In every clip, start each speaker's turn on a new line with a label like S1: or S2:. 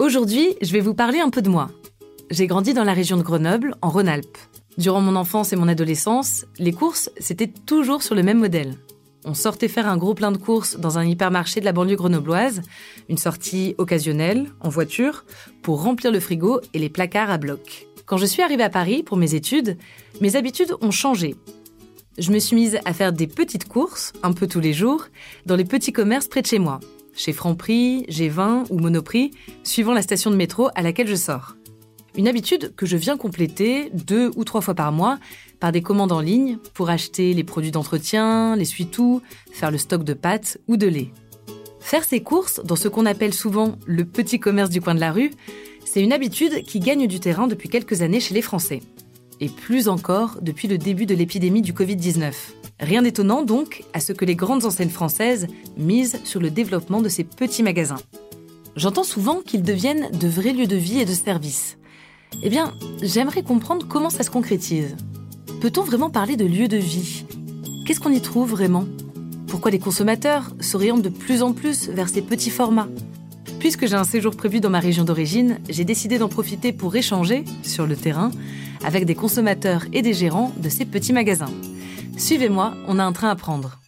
S1: Aujourd'hui, je vais vous parler un peu de moi. J'ai grandi dans la région de Grenoble, en Rhône-Alpes. Durant mon enfance et mon adolescence, les courses, c'était toujours sur le même modèle. On sortait faire un gros plein de courses dans un hypermarché de la banlieue grenobloise, une sortie occasionnelle, en voiture, pour remplir le frigo et les placards à bloc. Quand je suis arrivée à Paris pour mes études, mes habitudes ont changé. Je me suis mise à faire des petites courses, un peu tous les jours, dans les petits commerces près de chez moi, chez Franprix, G20 ou Monoprix, suivant la station de métro à laquelle je sors. Une habitude que je viens compléter deux ou trois fois par mois par des commandes en ligne pour acheter les produits d'entretien, les suites-tout, faire le stock de pâtes ou de lait. Faire ses courses dans ce qu'on appelle souvent le petit commerce du coin de la rue, c'est une habitude qui gagne du terrain depuis quelques années chez les Français. Et plus encore depuis le début de l'épidémie du Covid-19. Rien d'étonnant donc à ce que les grandes enseignes françaises misent sur le développement de ces petits magasins. J'entends souvent qu'ils deviennent de vrais lieux de vie et de service. Eh bien, j'aimerais comprendre comment ça se concrétise. Peut-on vraiment parler de lieu de vie? Qu'est-ce qu'on y trouve vraiment? Pourquoi les consommateurs s'orientent de plus en plus vers ces petits formats? Puisque j'ai un séjour prévu dans ma région d'origine, j'ai décidé d'en profiter pour échanger, sur le terrain, avec des consommateurs et des gérants de ces petits magasins. Suivez-moi, on a un train à prendre.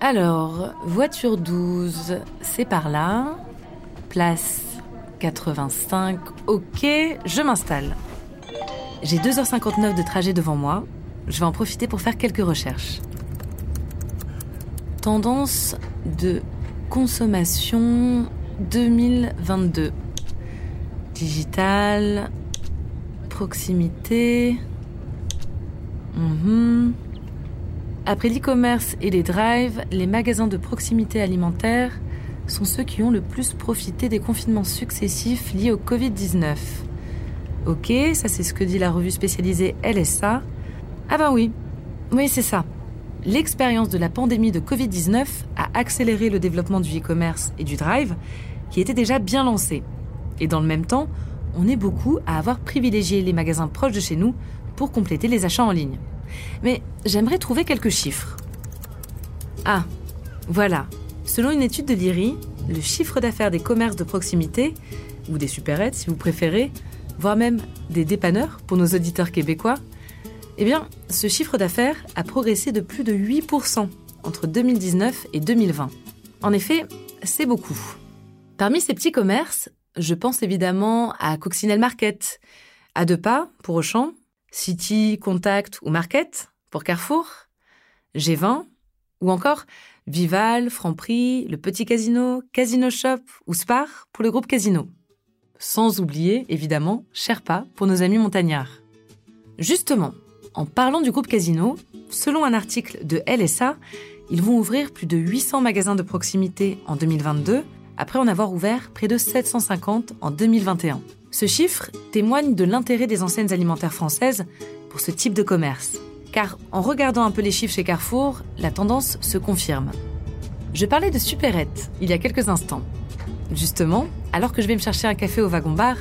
S1: Alors, voiture 12, c'est par là. Place 85, ok, je m'installe. J'ai 2h59 de trajet devant moi. Je vais en profiter pour faire quelques recherches. Tendance de consommation 2022. Digital, proximité. Mhm. Après l'e-commerce et les drives, les magasins de proximité alimentaire sont ceux qui ont le plus profité des confinements successifs liés au Covid-19. Ok, ça c'est ce que dit la revue spécialisée LSA. Ah ben oui, oui c'est ça. L'expérience de la pandémie de Covid-19 a accéléré le développement du e-commerce et du drive, qui était déjà bien lancé. Et dans le même temps, on est beaucoup à avoir privilégié les magasins proches de chez nous pour compléter les achats en ligne. Mais j'aimerais trouver quelques chiffres. Ah, voilà. Selon une étude de l'IRI, le chiffre d'affaires des commerces de proximité, ou des supérettes si vous préférez, voire même des dépanneurs pour nos auditeurs québécois, eh bien, ce chiffre d'affaires a progressé de plus de 8% entre 2019 et 2020. En effet, c'est beaucoup. Parmi ces petits commerces, je pense évidemment à Coccinelle Market, à deux pas pour Auchan, City, Contact ou Market pour Carrefour, G20 ou encore Vival, Franprix, le Petit Casino, Casino Shop ou Spar pour le groupe Casino. Sans oublier, évidemment, Sherpa pour nos amis montagnards. Justement, en parlant du groupe Casino, selon un article de LSA, ils vont ouvrir plus de 800 magasins de proximité en 2022, après en avoir ouvert près de 750 en 2021. Ce chiffre témoigne de l'intérêt des enseignes alimentaires françaises pour ce type de commerce. Car en regardant un peu les chiffres chez Carrefour, la tendance se confirme. Je parlais de supérette il y a quelques instants. Justement, alors que je vais me chercher un café au wagon-bar,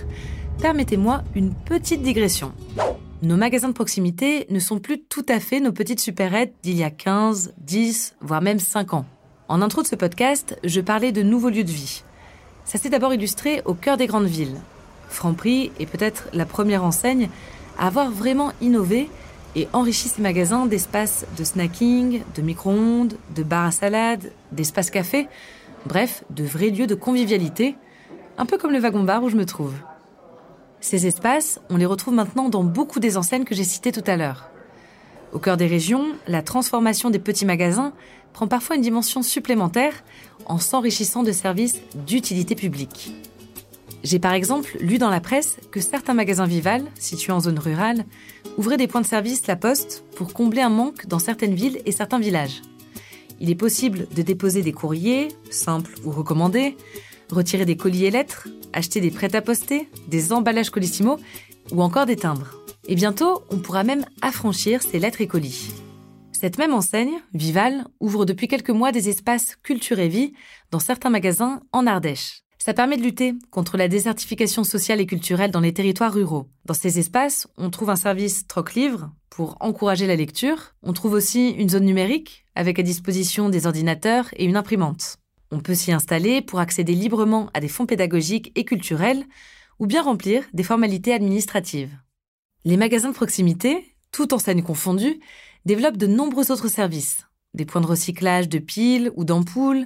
S1: permettez-moi une petite digression. Nos magasins de proximité ne sont plus tout à fait nos petites supérettes d'il y a 15, 10, voire même 5 ans. En intro de ce podcast, je parlais de nouveaux lieux de vie. Ça s'est d'abord illustré au cœur des grandes villes, Franprix est peut-être la première enseigne à avoir vraiment innové et enrichi ses magasins d'espaces de snacking, de micro-ondes, de bars à salade, d'espaces café, bref, de vrais lieux de convivialité, un peu comme le wagon-bar où je me trouve. Ces espaces, on les retrouve maintenant dans beaucoup des enseignes que j'ai citées tout à l'heure. Au cœur des régions, la transformation des petits magasins prend parfois une dimension supplémentaire en s'enrichissant de services d'utilité publique. J'ai par exemple lu dans la presse que certains magasins Vival, situés en zone rurale, ouvraient des points de service La Poste pour combler un manque dans certaines villes et certains villages. Il est possible de déposer des courriers, simples ou recommandés, retirer des colis et lettres, acheter des prêts à poster, des emballages colissimo ou encore des timbres. Et bientôt, on pourra même affranchir ces lettres et colis. Cette même enseigne, Vival, ouvre depuis quelques mois des espaces culture et vie dans certains magasins en Ardèche. Ça permet de lutter contre la désertification sociale et culturelle dans les territoires ruraux. Dans ces espaces, on trouve un service troc-livre pour encourager la lecture. On trouve aussi une zone numérique avec à disposition des ordinateurs et une imprimante. On peut s'y installer pour accéder librement à des fonds pédagogiques et culturels ou bien remplir des formalités administratives. Les magasins de proximité, tout enseignes confondues, développent de nombreux autres services. Des points de recyclage de piles ou d'ampoules,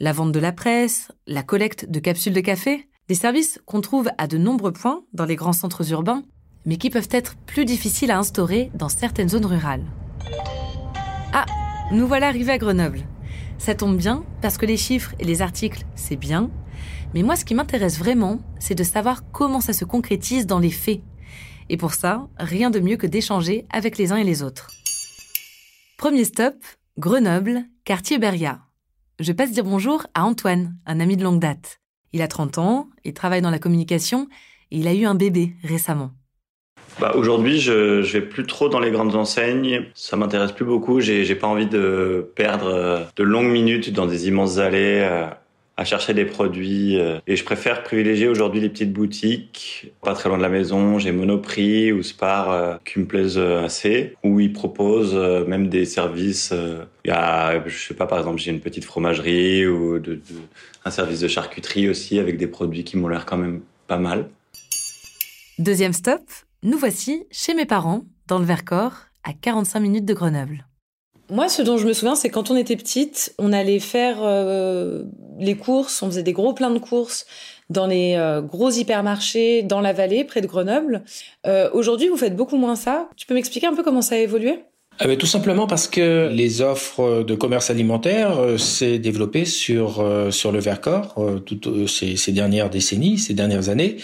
S1: la vente de la presse, la collecte de capsules de café, des services qu'on trouve à de nombreux points dans les grands centres urbains, mais qui peuvent être plus difficiles à instaurer dans certaines zones rurales. Ah, nous voilà arrivés à Grenoble. Ça tombe bien, parce que les chiffres et les articles, c'est bien, mais moi ce qui m'intéresse vraiment, c'est de savoir comment ça se concrétise dans les faits. Et pour ça, rien de mieux que d'échanger avec les uns et les autres. Premier stop, Grenoble, quartier Beria je passe dire bonjour à Antoine, un ami de longue date. Il a 30 ans, il travaille dans la communication et il a eu un bébé récemment.
S2: Bah, Aujourd'hui, je, ne vais plus trop dans les grandes enseignes. Ça m'intéresse plus beaucoup. J'ai pas envie de perdre euh, de longues minutes dans des immenses allées euh, à chercher des produits. Euh, et je préfère privilégier aujourd'hui les petites boutiques, pas très loin de la maison. J'ai Monoprix ou Spar euh, qui me plaisent euh, assez, où ils proposent même des services. Y a, je sais pas, par exemple, j'ai une petite fromagerie ou un service de charcuterie aussi avec des produits qui m'ont l'air quand même pas mal.
S1: Deuxième stop, nous voici chez mes parents, dans le Vercors, à 45 minutes de Grenoble. Moi, ce dont je me souviens, c'est quand on était petite, on allait faire euh, les courses, on faisait des gros pleins de courses dans les euh, gros hypermarchés dans la vallée, près de Grenoble. Euh, aujourd'hui, vous faites beaucoup moins ça. Tu peux m'expliquer un peu comment ça a évolué?
S3: Ah ben, tout simplement parce que les offres de commerce alimentaire euh, s'est développé sur euh, sur le Vercors euh, toutes ces, ces, dernières décennies, ces dernières années.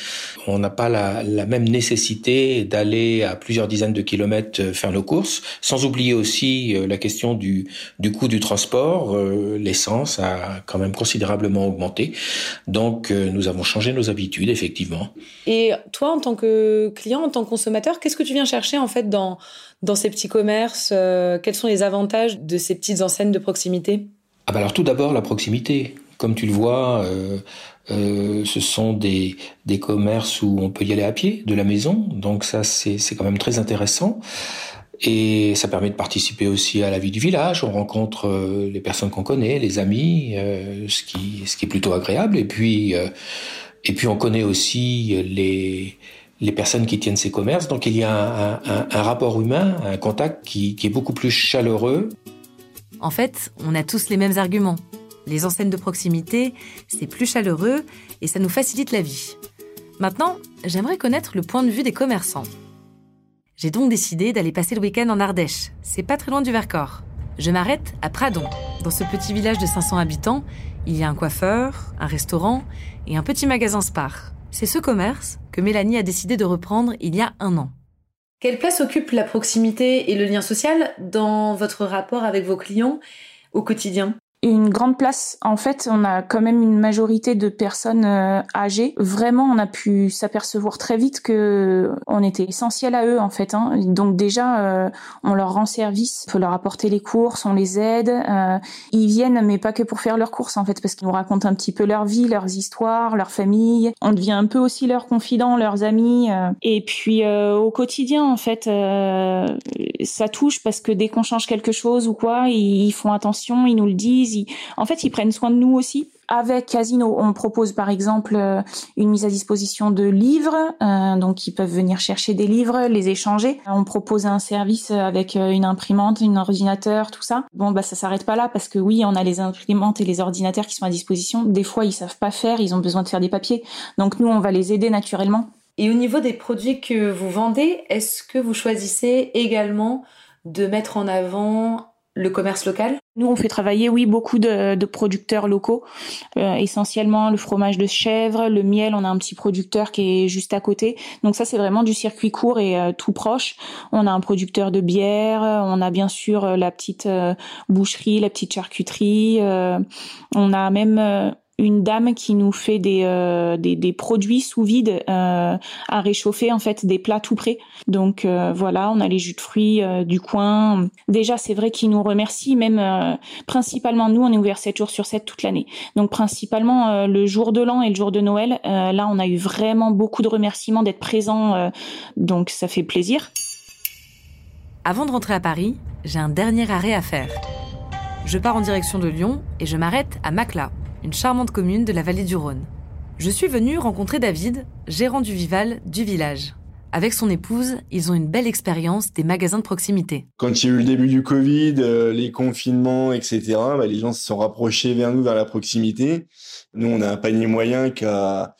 S3: On n'a pas la, la, même nécessité d'aller à plusieurs dizaines de kilomètres faire nos courses, sans oublier aussi la question du du coût du transport. L'essence a quand même considérablement augmenté, donc nous avons changé nos habitudes effectivement.
S1: Et toi, en tant que client, en tant que consommateur, qu'est-ce que tu viens chercher en fait dans dans ces petits commerces euh, Quels sont les avantages de ces petites enseignes de proximité?
S3: Ah bah Alors tout d'abord la proximité. Comme tu le vois, euh, euh, ce sont des, des commerces où on peut y aller à pied de la maison, donc ça c'est quand même très intéressant. Et ça permet de participer aussi à la vie du village. On rencontre les personnes qu'on connaît, les amis, ce qui ce qui est plutôt agréable. Et puis et puis on connaît aussi les les personnes qui tiennent ces commerces. Donc il y a un, rapport humain, un contact qui, qui, est beaucoup plus chaleureux.
S1: En fait, on a tous les mêmes arguments. Les enseignes de proximité, c'est plus chaleureux et ça nous facilite la vie. Maintenant, j'aimerais connaître le point de vue des commerçants. J'ai donc décidé d'aller passer le week-end en Ardèche. C'est pas très loin du Vercors. Je m'arrête à Pradon. Dans ce petit village de 500 habitants, il y a un coiffeur, un restaurant et un petit magasin Spar. C'est ce commerce que Mélanie a décidé de reprendre il y a un an. Quelle place occupe la proximité et le lien social dans votre rapport avec vos clients au quotidien?
S4: Une grande place. En fait, on a quand même une majorité de personnes euh, âgées. Vraiment, on a pu s'apercevoir très vite que on était essentiel à eux en fait. Hein. Donc déjà, euh, on leur rend service, on peut leur apporter les courses, on les aide. Euh, ils viennent, mais pas que pour faire leurs courses en fait, parce qu'ils nous racontent un petit peu leur vie, leurs histoires, leur famille. On devient un peu aussi leurs confidents, leurs amis. Et puis au quotidien, en fait, ça touche parce que dès qu'on change quelque chose ou quoi, ils font attention, ils nous le disent en fait, ils prennent soin de nous aussi. Avec Casino, on propose par exemple euh, une mise à disposition de livres, euh, donc ils peuvent venir chercher des livres, les échanger. On propose un service avec euh, une imprimante, un ordinateur, tout ça. Bon, bah ça s'arrête pas là parce que oui, on a les imprimantes et les ordinateurs qui sont à disposition. Des fois, ils savent pas faire, ils ont besoin de faire des papiers. Donc nous, on va les aider naturellement.
S1: Et au niveau des produits que vous vendez, est-ce que vous choisissez également de mettre en avant le commerce local?
S4: Nous, on fait travailler, oui, beaucoup de, producteurs locaux, euh, essentiellement le fromage de chèvre, le miel. On a un petit producteur qui est juste à côté. Donc ça, c'est vraiment du circuit court et euh, tout proche. On a un producteur de bière, on a bien sûr euh, la petite boucherie, la petite charcuterie. on a même une dame qui nous fait des, euh, des, produits sous vide euh, à réchauffer, en fait, des plats tout prêts. Donc euh, voilà, on a les jus de fruits du coin. Déjà, c'est vrai qu'ils nous remercient, même principalement nous, on est ouvert 7 jours sur 7 toute l'année. Donc principalement le jour de l'an et le jour de Noël, là, on a eu vraiment beaucoup de remerciements d'être présents, donc ça fait plaisir.
S1: Avant de rentrer à Paris, j'ai un dernier arrêt à faire. Je pars en direction de Lyon et je m'arrête à Macla, une charmante commune de la vallée du Rhône. Je suis venue rencontrer David, gérant du Vival du village. Avec son épouse, ils ont une belle expérience des magasins de proximité.
S5: Quand il y a eu le début du Covid, euh, les confinements, etc., bah, les gens se sont rapprochés vers nous, vers la proximité. Nous, on a un panier moyen qui a,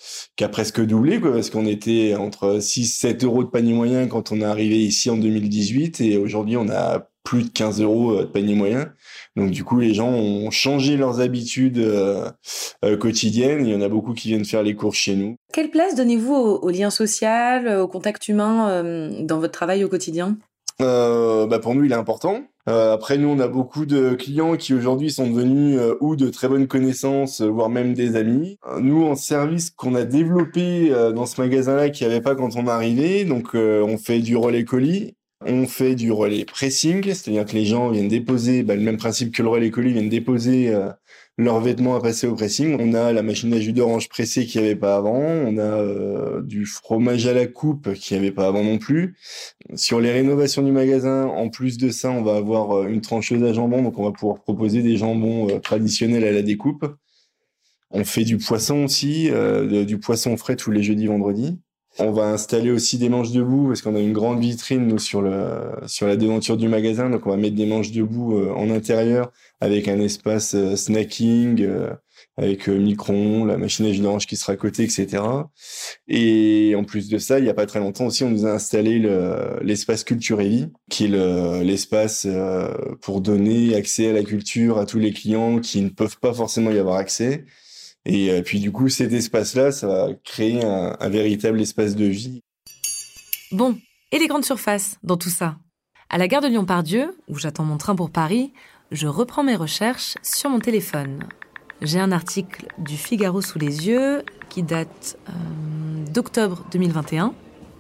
S5: presque doublé, parce qu'on était entre 6-7 euros de panier moyen quand on est arrivé ici en 2018, et aujourd'hui, on a plus de 15 euros euh, de panier moyen. Donc du coup, les gens ont changé leurs habitudes euh, euh, quotidiennes. Il y en a beaucoup qui viennent faire les courses chez nous.
S1: Quelle place donnez-vous au, lien social, au contact humain dans votre travail au quotidien?
S5: Bah pour nous, il est important. après, nous, on a beaucoup de clients qui aujourd'hui sont devenus ou de très bonnes connaissances, voire même des amis. nous, en service qu'on a développé dans ce magasin-là, qui n'y avait pas quand on est arrivé, donc on fait du relais colis on fait du relais pressing, c'est-à-dire que les gens viennent déposer, bah, le même principe que le relais colis, viennent déposer euh, leurs vêtements à passer au pressing. On a la machine à jus d'orange pressée qui n'y avait pas avant. On a euh, du fromage à la coupe qui n'y avait pas avant non plus. Sur les rénovations du magasin, en plus de ça, on va avoir euh, une trancheuse à jambon, donc on va pouvoir proposer des jambons traditionnels à la découpe. On fait du poisson aussi, du poisson frais tous les jeudis, vendredis. On va installer aussi des manches debout parce qu'on a une grande vitrine sur le sur la devanture du magasin, donc on va mettre des manches debout euh, en intérieur avec un espace euh, snacking, euh, avec micron, la machine à jus d'orange qui sera à côté, etc. Et en plus de ça, il y a pas très longtemps aussi, on nous a installé l'espace Culture et Vie, qui est l'espace pour donner accès à la culture à tous les clients qui ne peuvent pas forcément y avoir accès. Et euh, puis du coup, cet espace-là, ça va créer un, véritable espace de vie.
S1: Bon, et les grandes surfaces dans tout ça? À la gare de Lyon-Pardieu, où j'attends mon train pour Paris, je reprends mes recherches sur mon téléphone. J'ai un article du Figaro sous les yeux qui date euh, d'octobre 2021.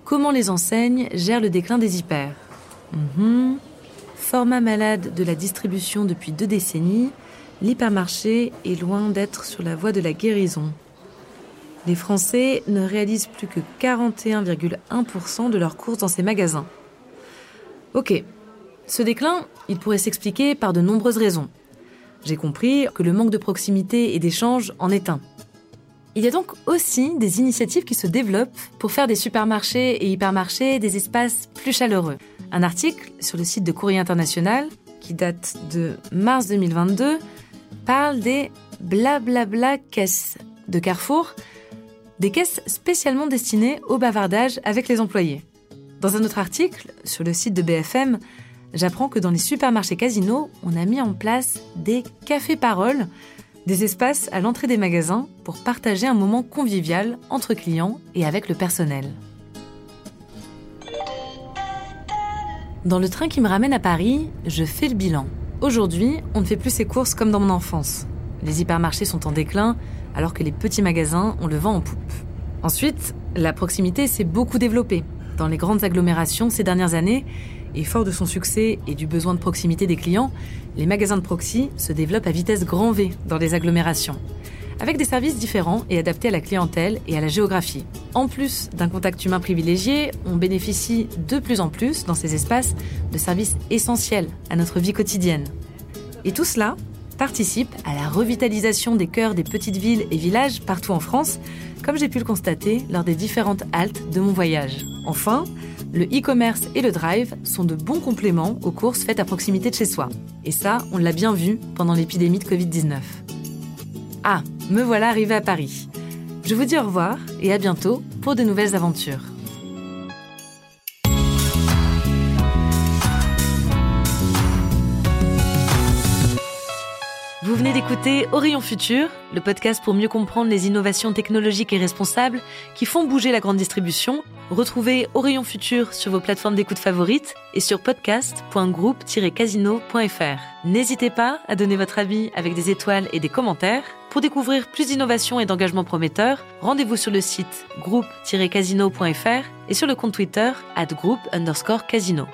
S1: Comment les enseignes gèrent le déclin des hyper? Mhm. Format malade de la distribution depuis deux décennies, l'hypermarché est loin d'être sur la voie de la guérison. Les Français ne réalisent plus que 41,1% de leurs courses dans ces magasins. Ok, ce déclin, il pourrait s'expliquer par de nombreuses raisons. J'ai compris que le manque de proximité et d'échange en est un. Il y a donc aussi des initiatives qui se développent pour faire des supermarchés et hypermarchés des espaces plus chaleureux. Un article sur le site de Courrier International, qui date de mars 2022, parle des blablabla caisses de Carrefour, des caisses spécialement destinées au bavardage avec les employés. Dans un autre article, sur le site de BFM, j'apprends que dans les supermarchés casinos, on a mis en place des cafés-paroles, des espaces à l'entrée des magasins pour partager un moment convivial entre clients et avec le personnel. Dans le train qui me ramène à Paris, je fais le bilan. Aujourd'hui, on ne fait plus ses courses comme dans mon enfance. Les hypermarchés sont en déclin, alors que les petits magasins ont le vent en poupe. Ensuite, la proximité s'est beaucoup développée dans les grandes agglomérations ces dernières années, et fort de son succès et du besoin de proximité des clients, les magasins de proxy se développent à vitesse grand V dans les agglomérations avec des services différents et adaptés à la clientèle et à la géographie. En plus d'un contact humain privilégié, on bénéficie de plus en plus dans ces espaces de services essentiels à notre vie quotidienne. Et tout cela participe à la revitalisation des cœurs des petites villes et villages partout en France, comme j'ai pu le constater lors des différentes haltes de mon voyage. Enfin, le e-commerce et le drive sont de bons compléments aux courses faites à proximité de chez soi. Et ça, on l'a bien vu pendant l'épidémie de Covid-19. Ah, me voilà arrivé à Paris. Je vous dis au revoir et à bientôt pour de nouvelles aventures. Vous venez d'écouter Orion Futur, le podcast pour mieux comprendre les innovations technologiques et responsables qui font bouger la grande distribution. Retrouvez Orion Futur sur vos plateformes d'écoute favorites et sur podcast.groupe-casino.fr. N'hésitez pas à donner votre avis avec des étoiles et des commentaires Pour découvrir plus d'innovations et d'engagements prometteurs, rendez-vous sur le site groupe-casino.fr et sur le compte Twitter at group underscore casino.